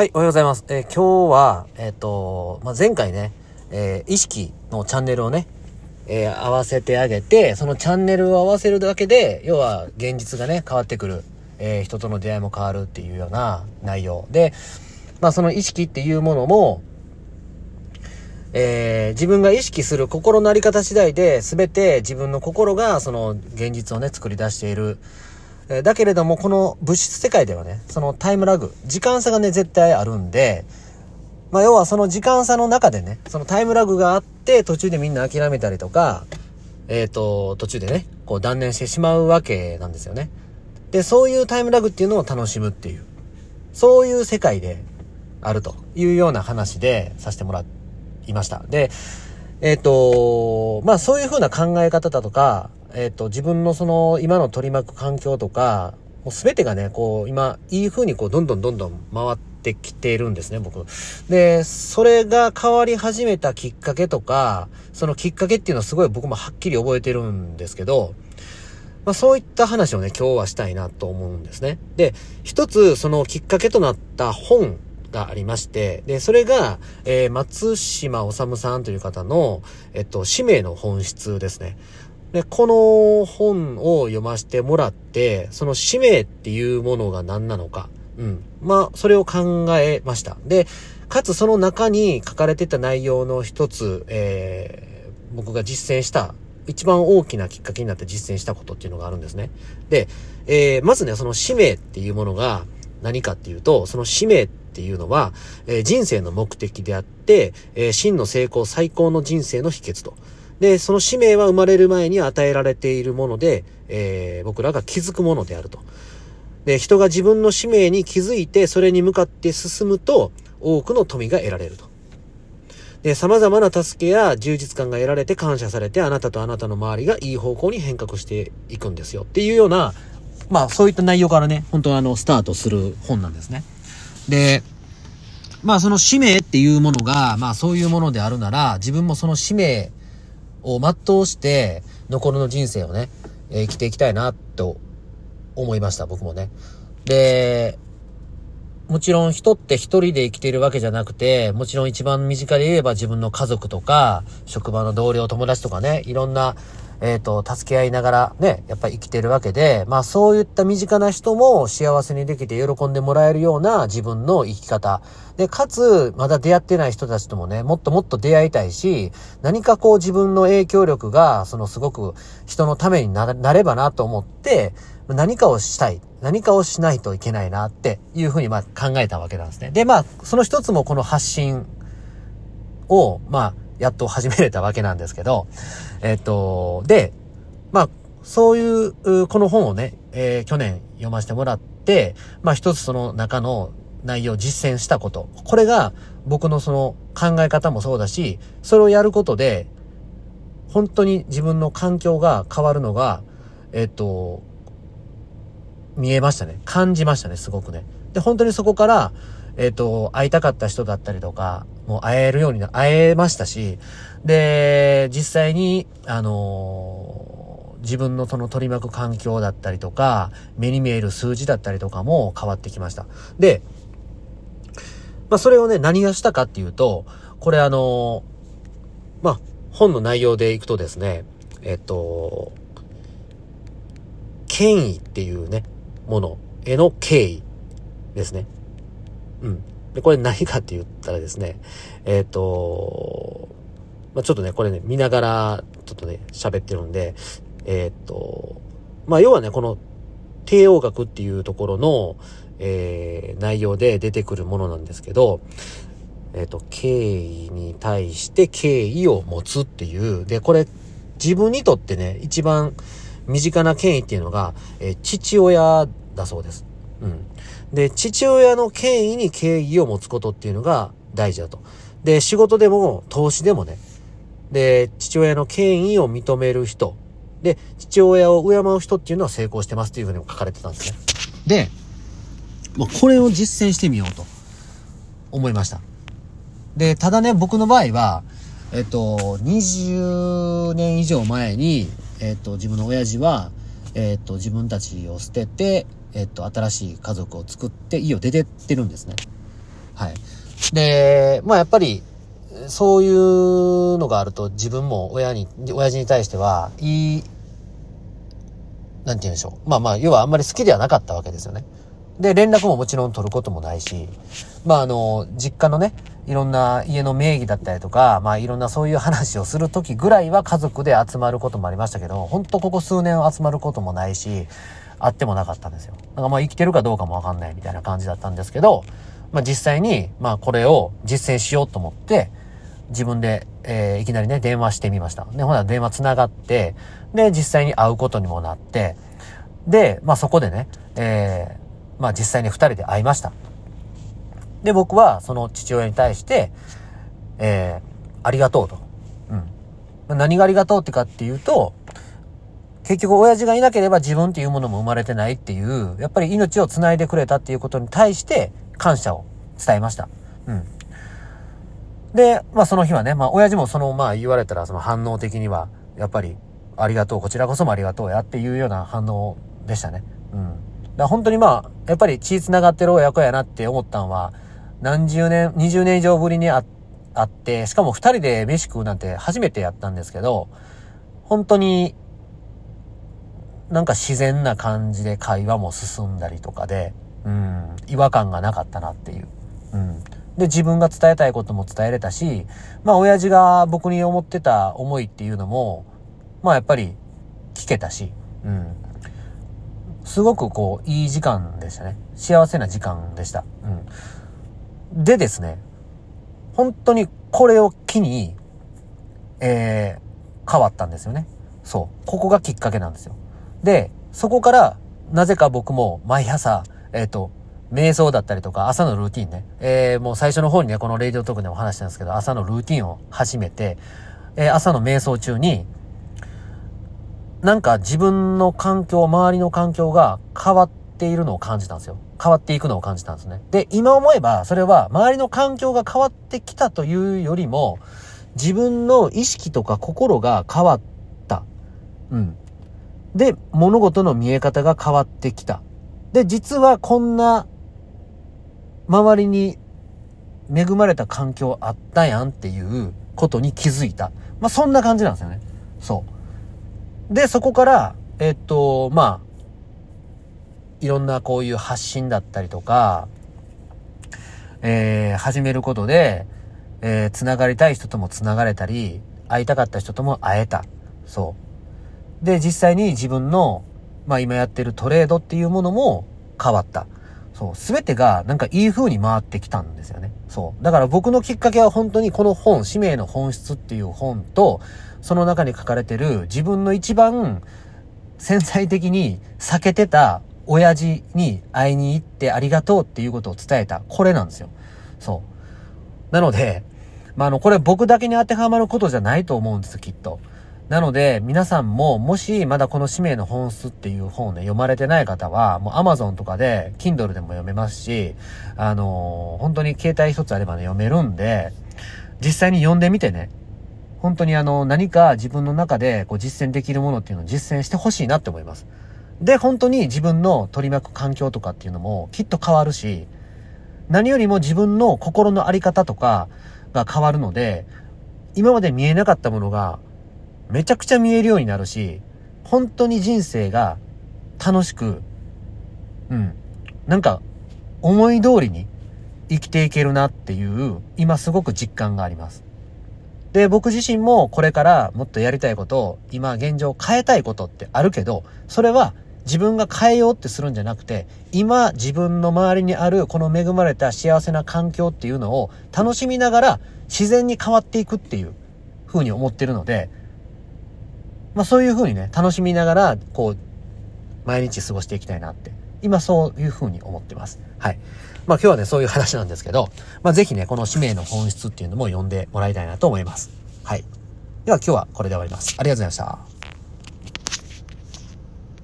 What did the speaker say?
はい、おはようございます。えー、今日は、えっ、ー、と、まあ、前回ね、えー、意識のチャンネルをね、え合わせてあげて、そのチャンネルを合わせるだけで、要は現実がね、変わってくる。え人との出会いも変わるっていうような内容。で、まあ、その意識っていうものも、え自分が意識する心のあり方次第で、全て自分の心がその現実をね、作り出している。えだけれども、この物質世界ではね、そのタイムラグ、時間差がね、絶対あるんで、まあ、要はその時間差の中でね、そのタイムラグがあって、途中でみんな諦めたりとか、えっ、ー、と、途中でね、こう断念してしまうわけなんですよね。で、そういうタイムラグっていうのを楽しむっていう、そういう世界であるというような話でさせてもらいました。で、えっ、ー、と、まあそういう風な考え方だとか、えっ、ー、と、自分のその、今の取り巻く環境とか、もう全てがね、こう、今、いい風にこう、どんどんどんどん回ってきているんですね、僕。で、それが変わり始めたきっかけとか、そのきっかけっていうのはすごい僕もはっきり覚えてるんですけど、まあそういった話をね、今日はしたいなと思うんですね。で、一つ、そのきっかけとなった本がありまして、で、それが、えー、松島治さんという方の、えっと、使命の本質ですね。で、この本を読ませてもらって、その使命っていうものが何なのか、うん。まあ、それを考えました。で、かつその中に書かれてた内容の一つ、えー、僕が実践した、一番大きなきっかけになって実践したことっていうのがあるんですね。で、えー、まずね、その使命っていうものが何かっていうと、その使命っていうのは、えー、人生の目的であって、えー、真の成功最高の人生の秘訣と。で、その使命は生まれる前に与えられているもので、えー、僕らが気づくものであると。で、人が自分の使命に気づいて、それに向かって進むと、多くの富が得られると。で、様々な助けや充実感が得られて感謝されて、あなたとあなたの周りがいい方向に変革していくんですよ。っていうような、まあそういった内容からね、本当はあの、スタートする本なんですね。で、まあその使命っていうものが、まあそういうものであるなら、自分もその使命を全うして、残りの人生をね、えー、生きていきたいな、と思いました、僕もね。で、もちろん人って一人で生きているわけじゃなくて、もちろん一番身近で言えば自分の家族とか、職場の同僚、友達とかね、いろんなえっ、ー、と、助け合いながらね、やっぱり生きてるわけで、まあそういった身近な人も幸せにできて喜んでもらえるような自分の生き方。で、かつ、まだ出会ってない人たちともね、もっともっと出会いたいし、何かこう自分の影響力が、そのすごく人のためになればなと思って、何かをしたい。何かをしないといけないなっていうふうにまあ考えたわけなんですね。で、まあ、その一つもこの発信を、まあ、やっと始めれたわけなんですけど、えっと、で、まあ、そういう、この本をね、えー、去年読ませてもらって、まあ一つその中の内容を実践したこと。これが僕のその考え方もそうだし、それをやることで、本当に自分の環境が変わるのが、えっと、見えましたね。感じましたね、すごくね。で、本当にそこから、えっ、ー、と、会いたかった人だったりとか、もう会えるようにな、会えましたし、で、実際に、あのー、自分のその取り巻く環境だったりとか、目に見える数字だったりとかも変わってきました。で、まあ、それをね、何がしたかっていうと、これあのー、まあ、本の内容でいくとですね、えっと、権威っていうね、ものへの敬意ですね。うん。で、これ何かって言ったらですね、えっ、ー、と、まあ、ちょっとね、これね、見ながら、ちょっとね、喋ってるんで、えっ、ー、と、まあ、要はね、この、帝王学っていうところの、えー、内容で出てくるものなんですけど、えっ、ー、と、敬意に対して敬意を持つっていう、で、これ、自分にとってね、一番身近な権威っていうのが、えー、父親だそうです。うん。で、父親の権威に敬意を持つことっていうのが大事だと。で、仕事でも投資でもね。で、父親の権威を認める人。で、父親を敬う人っていうのは成功してますっていうふうにも書かれてたんですね。で、もうこれを実践してみようと思いました。で、ただね、僕の場合は、えっと、20年以上前に、えっと、自分の親父は、えっと、自分たちを捨てて、えっと、新しい家族を作って家を出てってるんですね。はい。で、まあやっぱり、そういうのがあると自分も親に、親父に対しては、いい、なんて言うんでしょう。まあまあ、要はあんまり好きではなかったわけですよね。で、連絡ももちろん取ることもないし、まああの、実家のね、いろんな家の名義だったりとか、まあいろんなそういう話をするときぐらいは家族で集まることもありましたけど、ほんとここ数年集まることもないし、あってもなかったんですよ。なんかまあ生きてるかどうかもわかんないみたいな感じだったんですけど、まあ実際に、まあこれを実践しようと思って、自分で、えー、いきなりね、電話してみました。で、ほら電話繋がって、で、実際に会うことにもなって、で、まあそこでね、えー、まあ実際に二人で会いました。で、僕はその父親に対して、えー、ありがとうと。うん。何がありがとうってかっていうと、結局親父がいなければ自分っていうものも生まれてないっていう、やっぱり命を繋いでくれたっていうことに対して感謝を伝えました。うん。で、まあその日はね、まあ親父もそのまあ言われたらその反応的には、やっぱりありがとう、こちらこそもありがとうやっていうような反応でしたね。うん。だ本当にまあ、やっぱり血繋がってる親子やなって思ったんは、何十年、20年以上ぶりに会って、しかも二人で飯食うなんて初めてやったんですけど、本当になんか自然な感じで会話も進んだりとかで、うん、違和感がなかったなっていう。うん。で、自分が伝えたいことも伝えれたし、まあ、親父が僕に思ってた思いっていうのも、まあ、やっぱり聞けたし、うん。すごくこう、いい時間でしたね。幸せな時間でした。うん。でですね、本当にこれを機に、えー、変わったんですよね。そう。ここがきっかけなんですよ。で、そこから、なぜか僕も毎朝、えっ、ー、と、瞑想だったりとか、朝のルーティンね。えー、もう最初の方にね、このレイディオトークでも話したんですけど、朝のルーティンを始めて、えー、朝の瞑想中に、なんか自分の環境、周りの環境が変わっているのを感じたんですよ。変わっていくのを感じたんですね。で、今思えば、それは周りの環境が変わってきたというよりも、自分の意識とか心が変わった。うん。で、物事の見え方が変わってきた。で、実はこんな、周りに恵まれた環境あったやんっていうことに気づいた。まあ、そんな感じなんですよね。そう。で、そこから、えっと、まあ、いろんなこういう発信だったりとか、えー、始めることで、えー、繋がりたい人とも繋がれたり、会いたかった人とも会えた。そう。で、実際に自分の、まあ今やってるトレードっていうものも変わった。そう。すべてがなんかいい風に回ってきたんですよね。そう。だから僕のきっかけは本当にこの本、使命の本質っていう本と、その中に書かれてる自分の一番潜在的に避けてた親父に会いに行ってありがとうっていうことを伝えた。これなんですよ。そう。なので、まあ、あの、これ僕だけに当てはまることじゃないと思うんです、きっと。なので、皆さんも、もしまだこの使命の本質っていう本をね、読まれてない方は、もう Amazon とかで、Kindle でも読めますし、あのー、本当に携帯一つあればね、読めるんで、実際に読んでみてね、本当にあの、何か自分の中でこう実践できるものっていうのを実践してほしいなって思います。で、本当に自分の取り巻く環境とかっていうのもきっと変わるし、何よりも自分の心の在り方とかが変わるので、今まで見えなかったものがめちゃくちゃ見えるようになるし、本当に人生が楽しく、うん、なんか思い通りに生きていけるなっていう、今すごく実感があります。で、僕自身もこれからもっとやりたいことを、今現状変えたいことってあるけど、それは自分が変えようってするんじゃなくて、今自分の周りにあるこの恵まれた幸せな環境っていうのを楽しみながら自然に変わっていくっていう風に思ってるので、まあそういう風にね、楽しみながら、こう、毎日過ごしていきたいなって、今そういう風に思ってます。はい。まあ今日はね、そういう話なんですけど、まあぜひね、この使命の本質っていうのも読んでもらいたいなと思います。はい。では今日はこれで終わります。ありがとうございました。